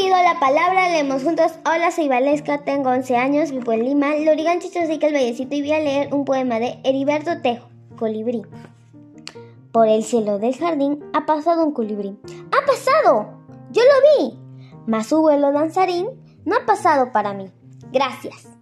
pido la palabra, leemos juntos. Hola, soy Valesca, tengo 11 años, vivo en Lima, Lorigan Chichosica, el Vallecito y voy a leer un poema de Heriberto Tejo, Colibrí. Por el cielo del jardín ha pasado un colibrí. ¡Ha pasado! ¡Yo lo vi! Mas su vuelo danzarín no ha pasado para mí. Gracias.